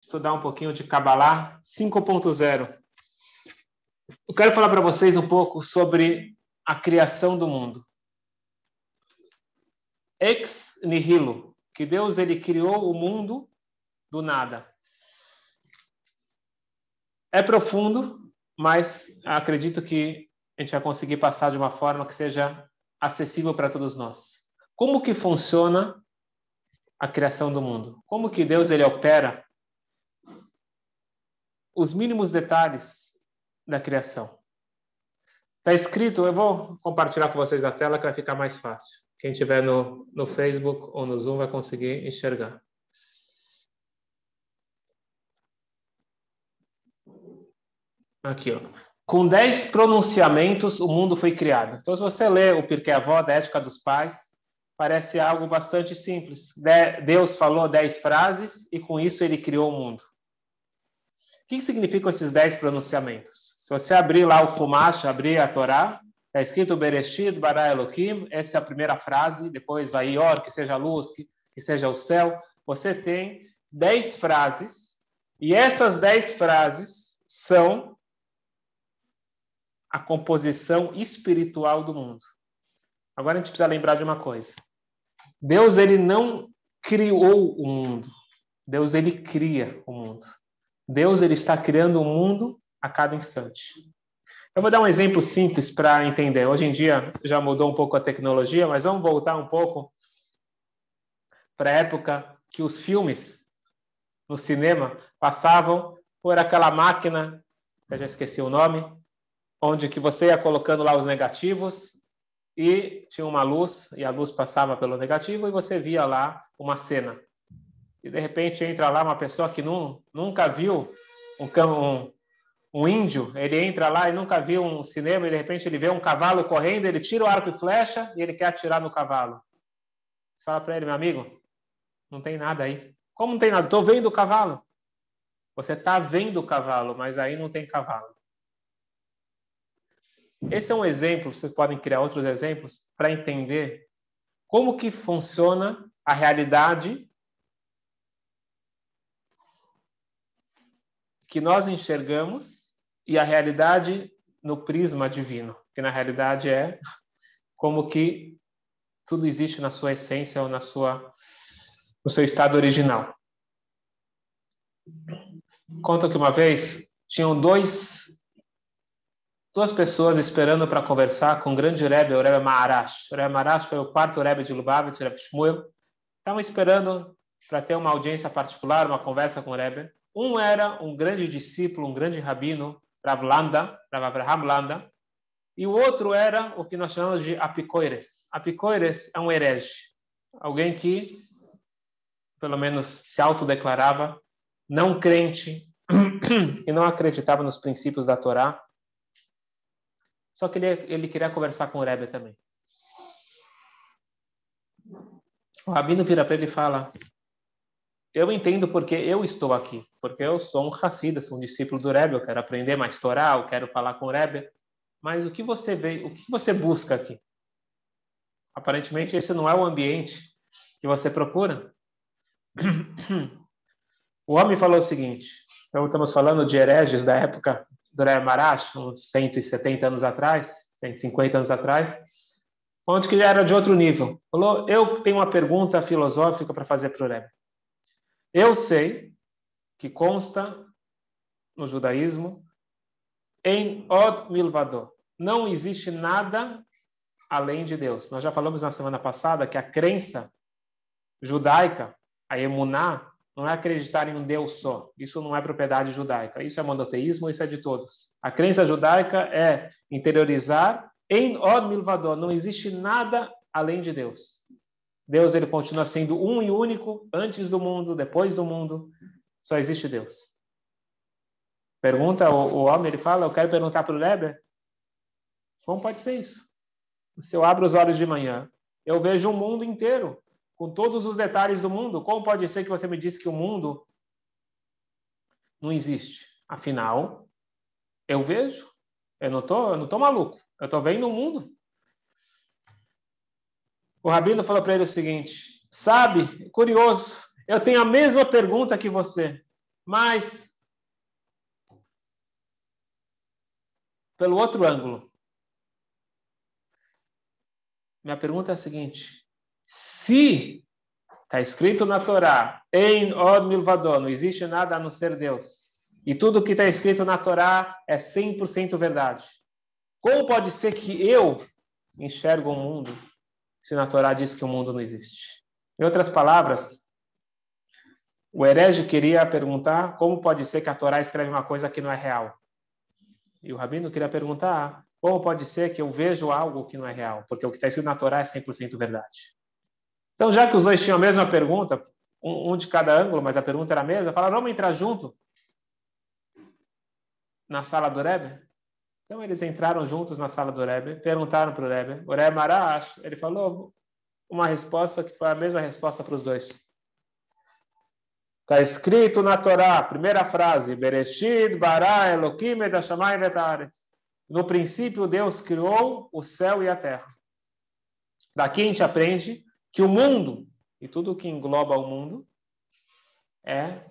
estudar um pouquinho de Kabbalah 5.0. Eu quero falar para vocês um pouco sobre a criação do mundo. Ex nihilo, que Deus ele criou o mundo do nada. É profundo, mas acredito que a gente vai conseguir passar de uma forma que seja acessível para todos nós. Como que funciona a criação do mundo? Como que Deus ele opera os mínimos detalhes da criação? Está escrito, eu vou compartilhar com vocês a tela que vai ficar mais fácil. Quem tiver no, no Facebook ou no Zoom vai conseguir enxergar. Aqui, ó. Com dez pronunciamentos, o mundo foi criado. Então, se você lê o Pirkei Avó, da Ética dos Pais, parece algo bastante simples. Deus falou dez frases e com isso ele criou o mundo. Que significam esses dez pronunciamentos? Se você abrir lá o Fumash, abrir a Torá, está escrito Bereshit bara Elohim, essa é a primeira frase, depois vai Ior, que seja a luz, que, que seja o céu. Você tem dez frases, e essas dez frases são a composição espiritual do mundo. Agora a gente precisa lembrar de uma coisa. Deus ele não criou o mundo. Deus ele cria o mundo. Deus ele está criando o mundo a cada instante. Eu vou dar um exemplo simples para entender. Hoje em dia já mudou um pouco a tecnologia, mas vamos voltar um pouco para a época que os filmes no cinema passavam por aquela máquina, eu já esqueci o nome, onde que você ia colocando lá os negativos e tinha uma luz e a luz passava pelo negativo e você via lá uma cena. E de repente entra lá uma pessoa que nunca viu um, um, um índio, ele entra lá e nunca viu um cinema e de repente ele vê um cavalo correndo, ele tira o arco e flecha e ele quer atirar no cavalo. Você fala para ele, meu amigo, não tem nada aí. Como não tem nada? Estou vendo o cavalo. Você está vendo o cavalo, mas aí não tem cavalo. Esse é um exemplo, vocês podem criar outros exemplos para entender como que funciona a realidade que nós enxergamos e a realidade no prisma divino, que na realidade é como que tudo existe na sua essência ou na sua no seu estado original. Conta que uma vez tinham dois duas pessoas esperando para conversar com o grande Rebbe, o Rebbe Maharash. O Rebbe Maharash foi o quarto Rebbe de Lubavitch, o Rebbe Shmuel. Estavam esperando para ter uma audiência particular, uma conversa com o Rebbe. Um era um grande discípulo, um grande rabino, Rav Landa, Rav Landa, e o outro era o que nós chamamos de apicoires. Apicoires é um herege, alguém que, pelo menos, se autodeclarava não crente e não acreditava nos princípios da Torá só que ele, ele queria conversar com o Rebbe também. O Rabino vira para ele e fala: Eu entendo porque eu estou aqui, porque eu sou um Hassida, sou um discípulo do Rebbe, eu quero aprender mais Torá, eu quero falar com o Rebbe. Mas o que você vê, o que você busca aqui? Aparentemente esse não é o ambiente que você procura. O homem falou o seguinte: então estamos falando de hereges da época do Rebbe Marash, uns 170 anos atrás, 150 anos atrás, onde que ele era de outro nível. Falou, eu tenho uma pergunta filosófica para fazer para o Rebbe. Eu sei que consta no judaísmo em Od Milvador. Não existe nada além de Deus. Nós já falamos na semana passada que a crença judaica, a emuná, não é acreditar em um Deus só. Isso não é propriedade judaica. Isso é monoteísmo, isso é de todos. A crença judaica é interiorizar em Od Milvador. Não existe nada além de Deus. Deus ele continua sendo um e único antes do mundo, depois do mundo. Só existe Deus. Pergunta o, o homem, ele fala, eu quero perguntar para o Rebbe, como pode ser isso? Se eu abro os olhos de manhã, eu vejo o mundo inteiro com todos os detalhes do mundo. Como pode ser que você me disse que o mundo não existe? Afinal, eu vejo, eu não tô, eu não tô maluco, eu tô vendo o mundo. O rabino falou para ele o seguinte: sabe, curioso, eu tenho a mesma pergunta que você. Mas, pelo outro ângulo, minha pergunta é a seguinte: se está escrito na Torá, em od milvador, não existe nada a não ser Deus, e tudo que está escrito na Torá é 100% verdade, como pode ser que eu enxergo o mundo se na Torá diz que o mundo não existe? Em outras palavras, o herege queria perguntar como pode ser que a Torá escreve uma coisa que não é real. E o rabino queria perguntar como pode ser que eu vejo algo que não é real, porque o que está escrito na Torá é 100% verdade. Então, já que os dois tinham a mesma pergunta, um, de cada ângulo, mas a pergunta era a mesma, falaram, vamos entrar junto na sala do Rebbe? Então, eles entraram juntos na sala do Rebbe, perguntaram para o Rebbe, o Rebbe Marash, ele falou uma resposta que foi a mesma resposta para os dois. Está escrito na Torá, primeira frase, Bereshit bara Elohim et No princípio, Deus criou o céu e a terra. Daqui a gente aprende que o mundo e tudo que engloba o mundo é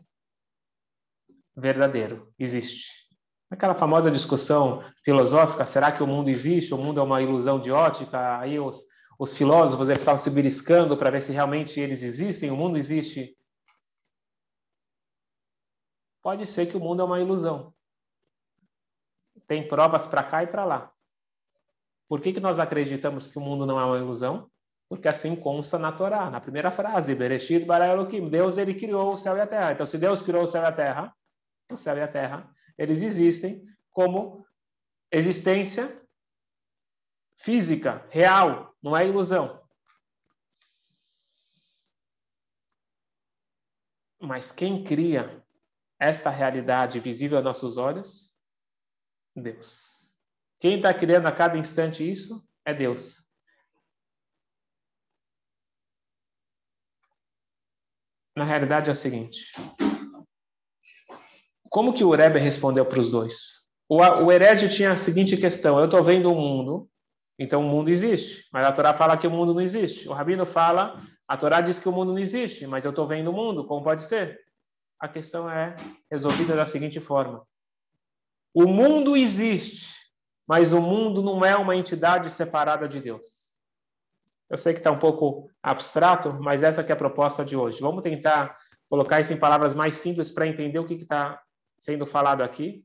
verdadeiro, existe. Aquela famosa discussão filosófica, será que o mundo existe? O mundo é uma ilusão de ótica? Aí os, os filósofos ficavam se beliscando para ver se realmente eles existem, o mundo existe. Pode ser que o mundo é uma ilusão. Tem provas para cá e para lá. Por que, que nós acreditamos que o mundo não é uma ilusão? Porque assim consta na Torá, na primeira frase, Bereshit bara Elohim, Deus ele criou o céu e a terra. Então, se Deus criou o céu e a terra, o céu e a terra, eles existem como existência física, real, não é ilusão. Mas quem cria esta realidade visível a nossos olhos? Deus. Quem está criando a cada instante isso é Deus. Na realidade é o seguinte: como que o Rebbe respondeu para os dois? O, o herege tinha a seguinte questão: eu estou vendo o mundo, então o mundo existe, mas a Torá fala que o mundo não existe. O Rabino fala, a Torá diz que o mundo não existe, mas eu estou vendo o mundo, como pode ser? A questão é resolvida da seguinte forma: o mundo existe, mas o mundo não é uma entidade separada de Deus. Eu sei que está um pouco abstrato, mas essa é a proposta de hoje. Vamos tentar colocar isso em palavras mais simples para entender o que está sendo falado aqui.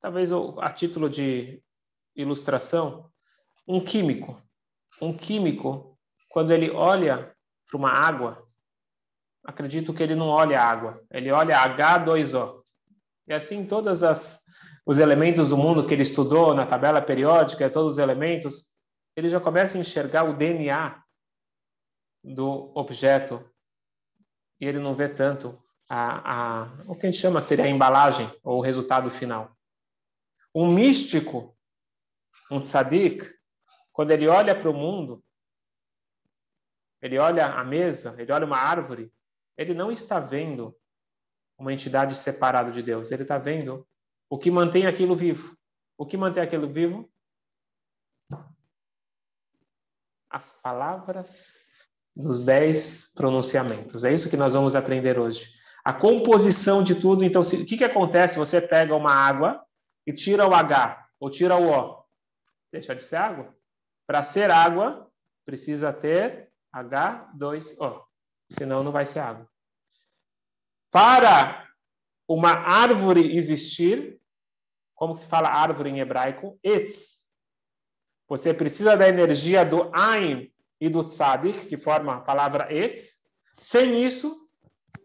Talvez a título de ilustração, um químico. Um químico, quando ele olha para uma água, acredito que ele não olha água, ele olha H2O. E assim, todos os elementos do mundo que ele estudou na tabela periódica, todos os elementos, ele já começa a enxergar o DNA do objeto e ele não vê tanto a, a, o que a gente chama seria a embalagem ou o resultado final. Um místico, um tzadik, quando ele olha para o mundo, ele olha a mesa, ele olha uma árvore, ele não está vendo uma entidade separada de Deus. Ele está vendo o que mantém aquilo vivo. O que mantém aquilo vivo? As palavras dos dez pronunciamentos. É isso que nós vamos aprender hoje. A composição de tudo. Então, o que, que acontece? Você pega uma água e tira o H ou tira o O. Deixa de ser água. Para ser água, precisa ter H2O senão não vai ser água. Para uma árvore existir, como se fala árvore em hebraico? Etz. Você precisa da energia do Ain e do Tzadik, que forma a palavra Etz. Sem isso,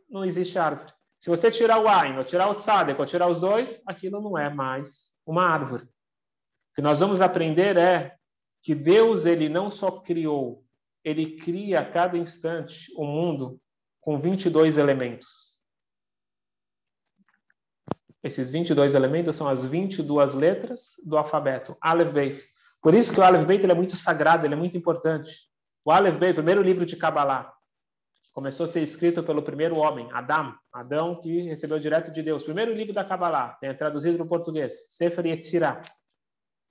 não existe árvore. Se você tirar o Ain, ou tirar o Tzadik, ou tirar os dois, aquilo não é mais uma árvore. O que nós vamos aprender é que Deus ele não só criou ele cria a cada instante o um mundo com 22 elementos. Esses 22 elementos são as 22 letras do alfabeto, Aleph Beit. Por isso que o Aleph Beit é muito sagrado, ele é muito importante. O Aleph Beit, o primeiro livro de Kabbalah, começou a ser escrito pelo primeiro homem, Adão, Adão que recebeu direto de Deus. Primeiro livro da Kabbalah, tem traduzido para o português, Sefer Yetzirah.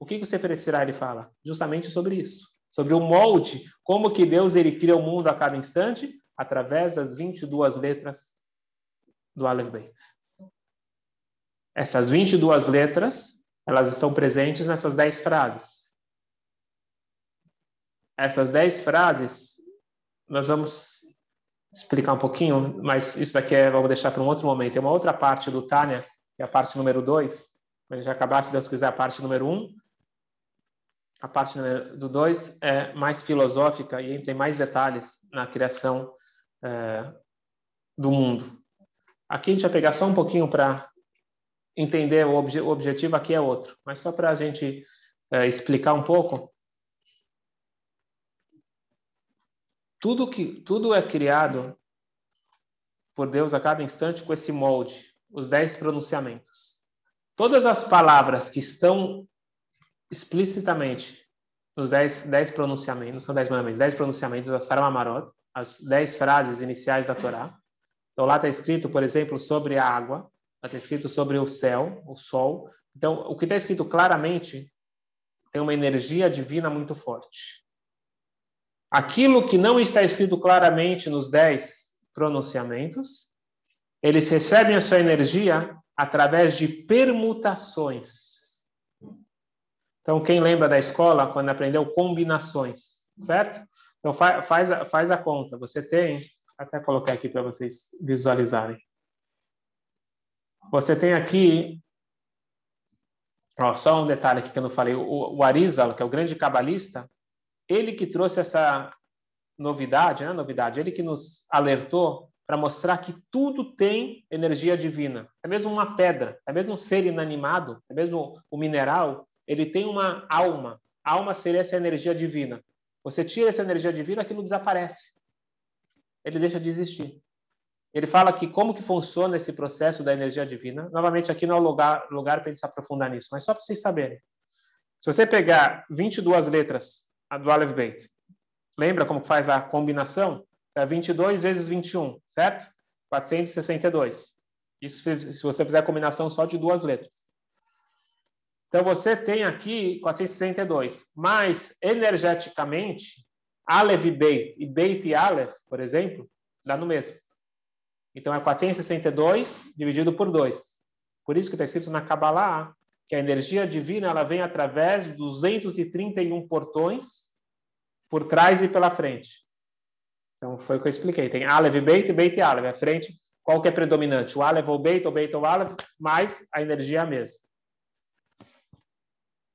O que, que o Sefer Yetzirah ele fala? Justamente sobre isso sobre o molde, como que Deus ele cria o mundo a cada instante através das 22 letras do Aleph Beit. Essas 22 letras, elas estão presentes nessas 10 frases. Essas 10 frases, nós vamos explicar um pouquinho, mas isso daqui é, vamos deixar para um outro momento. Tem uma outra parte do Tânia, que é a parte número 2, a gente acabar, se Deus quiser, a parte número 1. Um. A parte do 2 é mais filosófica e entra em mais detalhes na criação é, do mundo. Aqui a gente vai pegar só um pouquinho para entender o, obje, o, objetivo aqui é outro, mas só para a gente é, explicar um pouco. Tudo que tudo é criado por Deus a cada instante com esse molde, os dez pronunciamentos. Todas as palavras que estão explicitamente nos dez, dez pronunciamentos, são dez mandamentos, dez pronunciamentos da Saram Amarot, as dez frases iniciais da Torá. Então lá está escrito, por exemplo, sobre a água, está escrito sobre o céu, o sol. Então, o que está escrito claramente tem uma energia divina muito forte. Aquilo que não está escrito claramente nos dez pronunciamentos, eles recebem a sua energia através de permutações. Então, quem lembra da escola, quando aprendeu combinações, certo? Então, fa faz, a, faz a conta. Você tem, até colocar aqui para vocês visualizarem. Você tem aqui, ó, só um detalhe aqui que eu não falei, o, o Arizal, que é o grande cabalista, ele que trouxe essa novidade, né? Novidade, ele que nos alertou para mostrar que tudo tem energia divina. É mesmo uma pedra, é mesmo um ser inanimado, é mesmo o mineral, ele tem uma alma. Alma seria essa energia divina. Você tira essa energia divina, aquilo desaparece. Ele deixa de existir. Ele fala que como que funciona esse processo da energia divina. Novamente, aqui não é lugar, lugar para a gente se aprofundar nisso, mas só para vocês saberem. Se você pegar 22 letras do Aleph Beit, lembra como faz a combinação? É 22 vezes 21, certo? 462. Isso se você fizer a combinação só de duas letras. Então você tem aqui 462, mas energeticamente, Aleph e Beit e Beit e Aleph, por exemplo, dá no mesmo. Então é 462 dividido por 2. Por isso que está escrito na Kabbalah que a energia divina ela vem através de 231 portões por trás e pela frente. Então foi o que eu expliquei. Tem Aleph, Beit Beit e Aleph. A frente, qual que é predominante? O Aleph ou Beit, ou Beit ou Aleph, mais a energia é a mesma.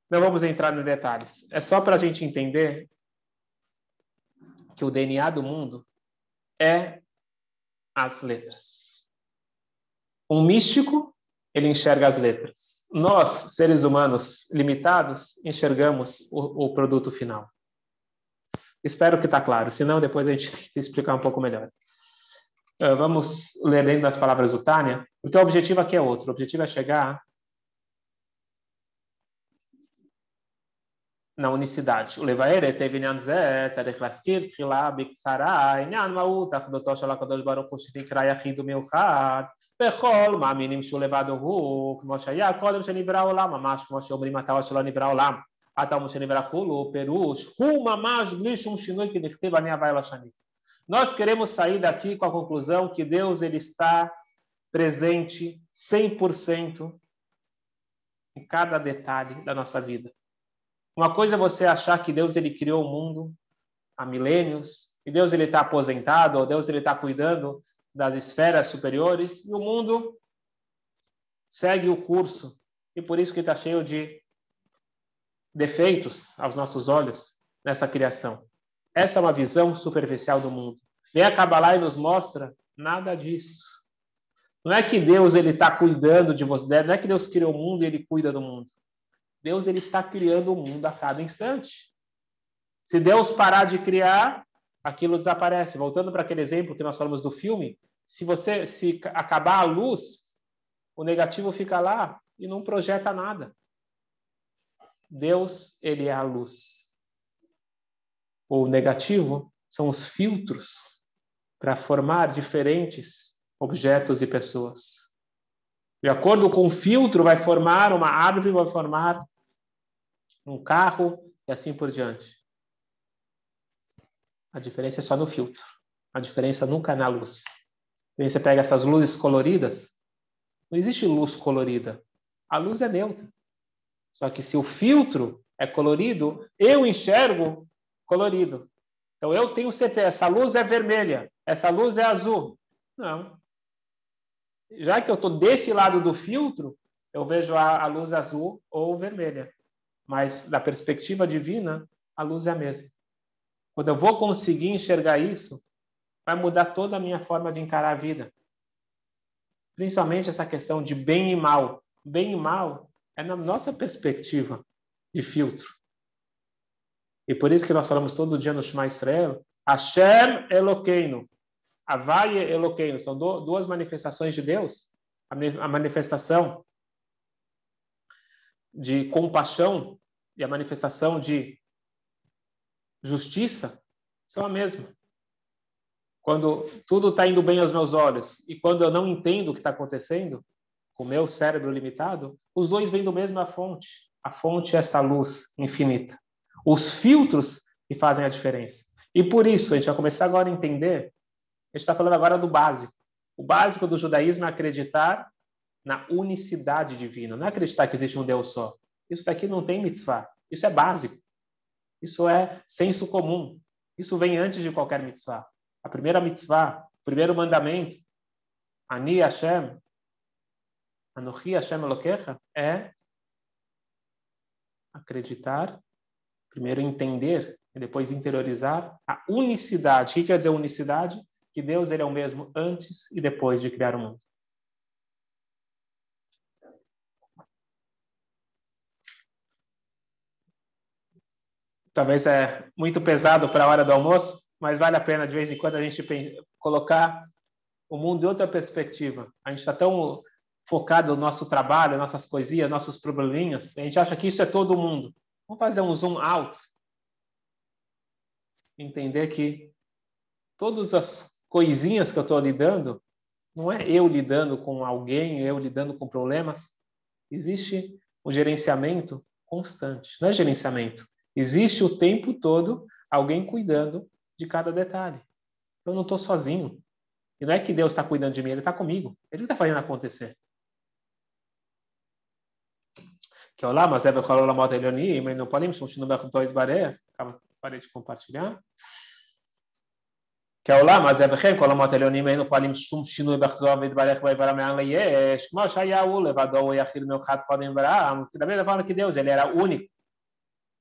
Não vamos entrar nos detalhes. É só para a gente entender que o DNA do mundo é as letras. Um místico, ele enxerga as letras. Nós, seres humanos limitados, enxergamos o, o produto final. Espero que está claro, senão depois a gente tem que explicar um pouco melhor. Uh, vamos ler lendo as palavras do Tânia, porque o objetivo aqui é outro. O objetivo é chegar na unicidade. ולבאר היטב עניין זה צריך להזכיר תחילה בקצרה עניין מהות אחדותו של הקדוש ברוך הוא שנקרא יחיד ומיוחד בכל מאמינים שהוא לבד הוא כמו שהיה קודם שנברא העולם ממש כמו שאומרים אתה שלא נברא העולם אתה שנברא כולו פירוש הוא ממש בלי שום שינוי כי נכתב אני הווה אלא שנית. Nós queremos sair daqui com a conclusão que Deus ele está presente 100% em cada detalhe da nossa vida. Uma coisa é você achar que Deus ele criou o mundo há milênios, e Deus ele está aposentado, ou Deus ele está cuidando das esferas superiores, e o mundo segue o curso, e por isso que está cheio de defeitos aos nossos olhos nessa criação. Essa é uma visão superficial do mundo. Vem a Kabbalah e nos mostra nada disso. Não é que Deus ele está cuidando de você, não é que Deus criou o mundo e ele cuida do mundo. Deus ele está criando o mundo a cada instante. Se Deus parar de criar, aquilo desaparece. Voltando para aquele exemplo que nós falamos do filme, se você se acabar a luz, o negativo fica lá e não projeta nada. Deus, ele é a luz. O negativo são os filtros para formar diferentes objetos e pessoas. De acordo com o filtro, vai formar uma árvore, vai formar um carro e assim por diante. A diferença é só no filtro. A diferença nunca é na luz. Você pega essas luzes coloridas, não existe luz colorida. A luz é neutra. Só que se o filtro é colorido, eu enxergo colorido. Então eu tenho certeza, essa luz é vermelha, essa luz é azul. Não. Já que eu estou desse lado do filtro, eu vejo a, a luz azul ou vermelha. Mas da perspectiva divina, a luz é a mesma. Quando eu vou conseguir enxergar isso, vai mudar toda a minha forma de encarar a vida. Principalmente essa questão de bem e mal. Bem e mal é na nossa perspectiva de filtro. E por isso que nós falamos todo dia no Shema Israel, Hashem Elokeinu, Havai Elokeinu, são duas manifestações de Deus. A manifestação de compaixão e a manifestação de justiça são a mesma. Quando tudo está indo bem aos meus olhos e quando eu não entendo o que está acontecendo, com o meu cérebro limitado, os dois vêm do mesma fonte. A fonte é essa luz infinita. Os filtros que fazem a diferença. E por isso, a gente vai começar agora a entender, a gente está falando agora do básico. O básico do judaísmo é acreditar na unicidade divina, não é acreditar que existe um Deus só. Isso daqui não tem mitzvah. Isso é básico. Isso é senso comum. Isso vem antes de qualquer mitzvah. A primeira mitzvah, o primeiro mandamento, Ani Hashem, Anochi Hashem Elokecha, é acreditar, primeiro entender e depois interiorizar a unicidade. O que quer dizer unicidade? Que Deus ele é o mesmo antes e depois de criar o mundo. Talvez é muito pesado para a hora do almoço, mas vale a pena de vez em quando a gente colocar o mundo de outra perspectiva. A gente está tão focado no nosso trabalho, nossas coisinhas, nossos probleminhas, a gente acha que isso é todo mundo. Vamos fazer um zoom out. Entender que todas as coisinhas que eu estou lidando, não é eu lidando com alguém, eu lidando com problemas. Existe um gerenciamento constante. Não é gerenciamento. Existe o tempo todo alguém cuidando de cada detalhe. Eu não estou sozinho. E não é que Deus está cuidando de mim, Ele está comigo. Ele está fazendo acontecer. Que é o lá, mas é falou lá moto Elioni, mas não podemos continuar com dois baré. Parei de compartilhar. Que é o lá, mas é בכן כל המות העליונים אין פועלים שום שינוי בכתובו ויתברך ויברא מעל ליש, כמו שהיה הוא לבדו הוא יחיד מיוחד קודם ברעם, da mesma forma que Deus, ele era único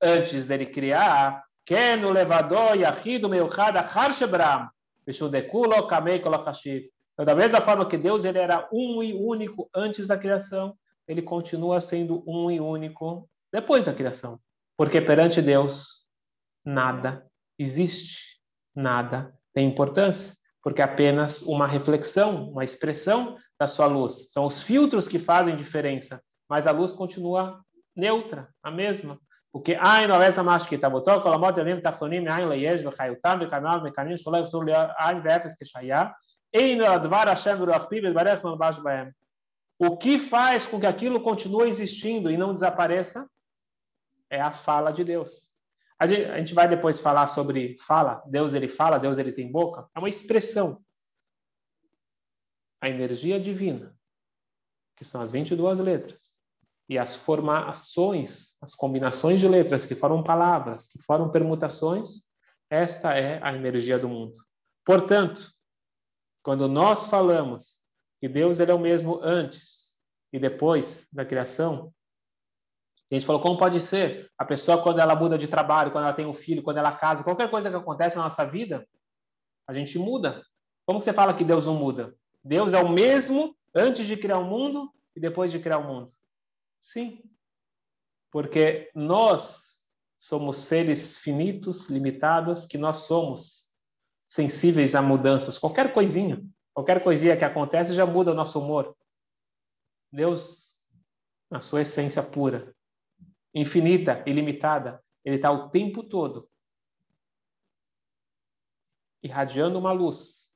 antes dele criar, Ken o levador Yahido Meuchad Harshebram, Vishudekulo Kamei Kolokashif. Então, da mesma forma que Deus ele era um e único antes da criação, ele continua sendo um e único depois da criação. Porque perante Deus, nada existe, nada tem importância, porque é apenas uma reflexão, uma expressão da sua luz. São os filtros que fazem diferença, mas a luz continua neutra, a mesma porque tá o que Ain Olesa Mashkita botou, Kolomot Elim Taftonim Ain Leyesh Vechayutam Vekanav Mekanim Sholei Vsur Ain Vefes Keshaya Ein Advar Hashem Vurachpi Vedbarech Mambash Baem O que faz com que aquilo continue existindo e não desapareça é a fala de Deus. A gente vai depois falar sobre fala. Deus ele fala, Deus ele tem boca. É uma expressão. A energia divina, que são as 22 letras e as formações, as combinações de letras que formam palavras, que formam permutações, esta é a energia do mundo. Portanto, quando nós falamos que Deus ele é o mesmo antes e depois da criação, a gente falou como pode ser a pessoa quando ela muda de trabalho, quando ela tem um filho, quando ela casa, qualquer coisa que acontece na nossa vida, a gente muda. Como você fala que Deus não muda? Deus é o mesmo antes de criar o mundo e depois de criar o mundo. Sim. Porque nós somos seres finitos, limitados, que nós somos sensíveis a mudanças. Qualquer coisinha, qualquer coisinha que acontece já muda o nosso humor. Deus, na sua essência pura, infinita, ilimitada, ele está o tempo todo irradiando uma luz,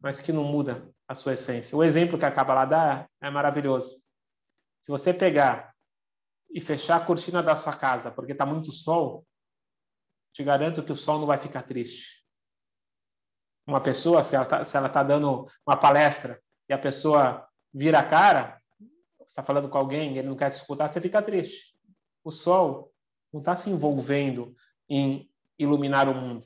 mas que não muda a sua essência. O exemplo que a Kabbalah dá é maravilhoso. Se você pegar e fechar a cortina da sua casa porque está muito sol, te garanto que o sol não vai ficar triste. uma pessoa, se ela está tá dando uma palestra e a pessoa vira a cara, está falando com alguém, ele não quer te escutar, você fica triste. O sol não está se envolvendo em iluminar o mundo.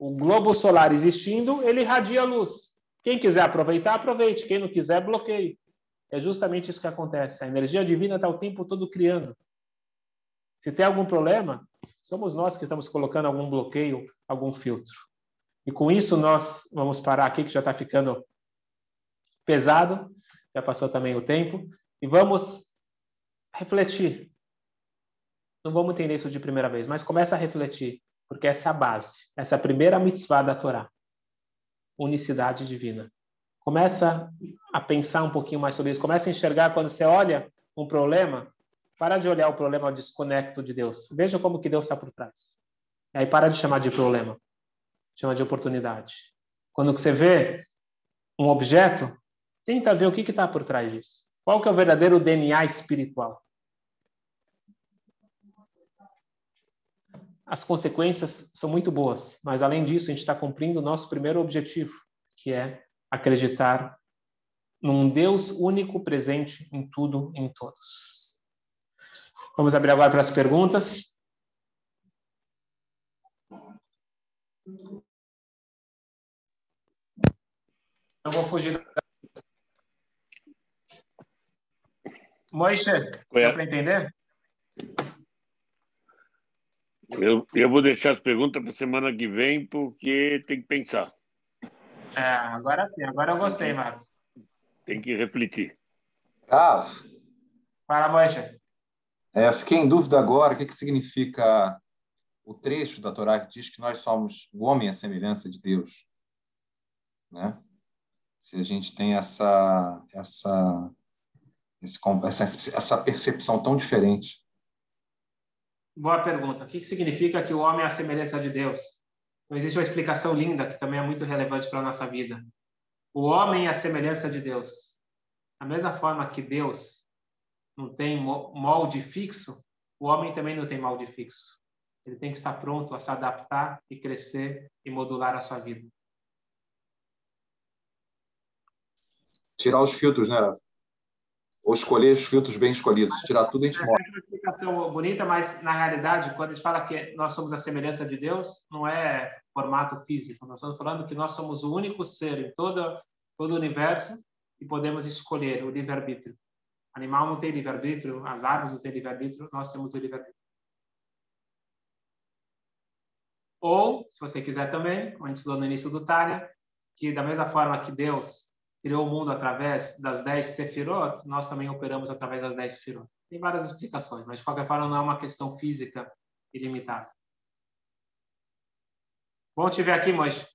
O globo solar existindo, ele irradia luz. Quem quiser aproveitar, aproveite. Quem não quiser, bloqueie. É justamente isso que acontece. A energia divina está o tempo todo criando. Se tem algum problema, somos nós que estamos colocando algum bloqueio, algum filtro. E com isso nós vamos parar aqui, que já está ficando pesado, já passou também o tempo, e vamos refletir. Não vamos entender isso de primeira vez, mas começa a refletir, porque essa é a base, essa é a primeira mitzvah da Torá, unicidade divina. Começa a pensar um pouquinho mais sobre isso, começa a enxergar quando você olha um problema, para de olhar o problema desconecto de Deus. Veja como que Deus está por trás. E aí para de chamar de problema chama de oportunidade. Quando você vê um objeto, tenta ver o que está por trás disso. Qual que é o verdadeiro DNA espiritual? As consequências são muito boas, mas além disso, a gente está cumprindo o nosso primeiro objetivo, que é acreditar num Deus único presente em tudo, em todos. Vamos abrir agora para as perguntas. Eu vou fugir. Moisés, dá para entender? Eu, eu vou deixar as perguntas para semana que vem, porque tem que pensar. É, agora sim, agora eu gostei, Marcos. Tem que refletir. Ah, Fala, Moisés. É, fiquei em dúvida agora o que, que significa o trecho da Torá que diz que nós somos o homem à semelhança de Deus. Né? se a gente tem essa essa essa, essa percepção tão diferente. Boa pergunta. O que significa que o homem é a semelhança de Deus? Então, existe uma explicação linda que também é muito relevante para a nossa vida. O homem é a semelhança de Deus. Da mesma forma que Deus não tem molde fixo, o homem também não tem molde fixo. Ele tem que estar pronto a se adaptar e crescer e modular a sua vida. tirar os filtros, né? Ou escolher os filtros bem escolhidos. Tirar tudo a gente mostra. É uma explicação bonita, mas na realidade, quando a gente fala que nós somos a semelhança de Deus, não é formato físico. Nós estamos falando que nós somos o único ser em todo, todo o universo que podemos escolher o livre-arbítrio. Animal não tem livre-arbítrio, as árvores não têm livre-arbítrio, nós temos o livre-arbítrio. Ou, se você quiser também, como a gente estudou no início do Tânia, que da mesma forma que Deus criou o mundo através das dez sefirot, nós também operamos através das dez sefirot. Tem várias explicações, mas de qualquer forma não é uma questão física ilimitada. Bom te ver aqui, Moisés.